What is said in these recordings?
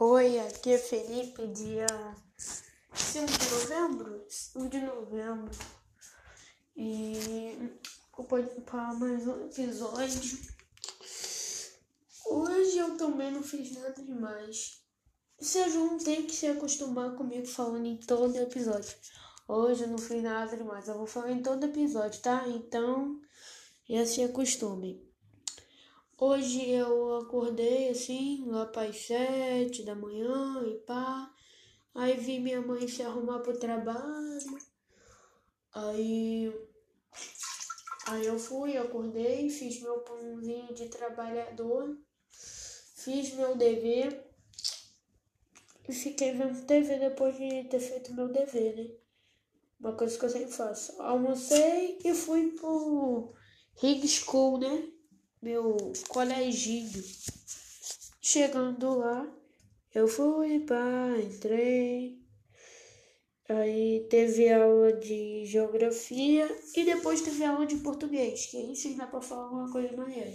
Oi, aqui é Felipe, dia 5 de novembro? 5 de novembro. E vou para mais um episódio. Hoje eu também não fiz nada demais. Vocês vão ter que se acostumar comigo falando em todo episódio. Hoje eu não fiz nada demais. Eu vou falar em todo episódio, tá? Então já se acostumem. Hoje eu acordei assim, lá para as sete da manhã e pá. Aí vi minha mãe se arrumar pro trabalho. Aí, aí eu fui, acordei, fiz meu pãozinho de trabalhador, fiz meu dever e fiquei vendo TV depois de ter feito meu dever, né? Uma coisa que eu sempre faço. Almocei e fui pro Rig School, né? Meu coleginho. Chegando lá, eu fui, pá, entrei. Aí teve aula de geografia e depois teve aula de português, que dá pra falar uma coisa maneira.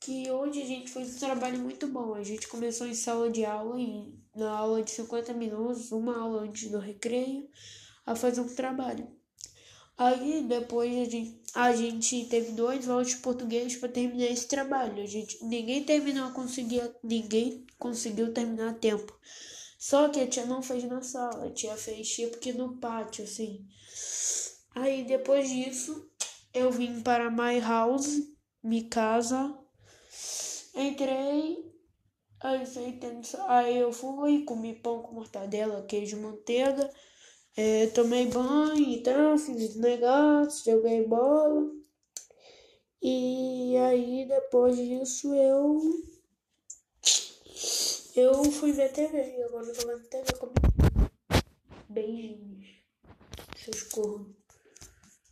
Que hoje a gente fez um trabalho muito bom. A gente começou em sala de aula, em, na aula de 50 minutos, uma aula antes do recreio, a fazer um trabalho. Aí depois a gente, a gente teve dois aulas de português para terminar esse trabalho. A gente, ninguém terminou, conseguia, ninguém conseguiu terminar a tempo. Só que a tia não fez na sala, a tia fez tipo que no pátio, assim. Aí depois disso, eu vim para my house, minha casa. Entrei, aí, aí eu fui, comi pão com mortadela, queijo, manteiga. É, tomei banho e tal, fiz negócios, joguei bola. E aí depois disso eu. Eu fui ver TV. Agora eu tô vendo TV comigo. Beijinhos. Seus cornos.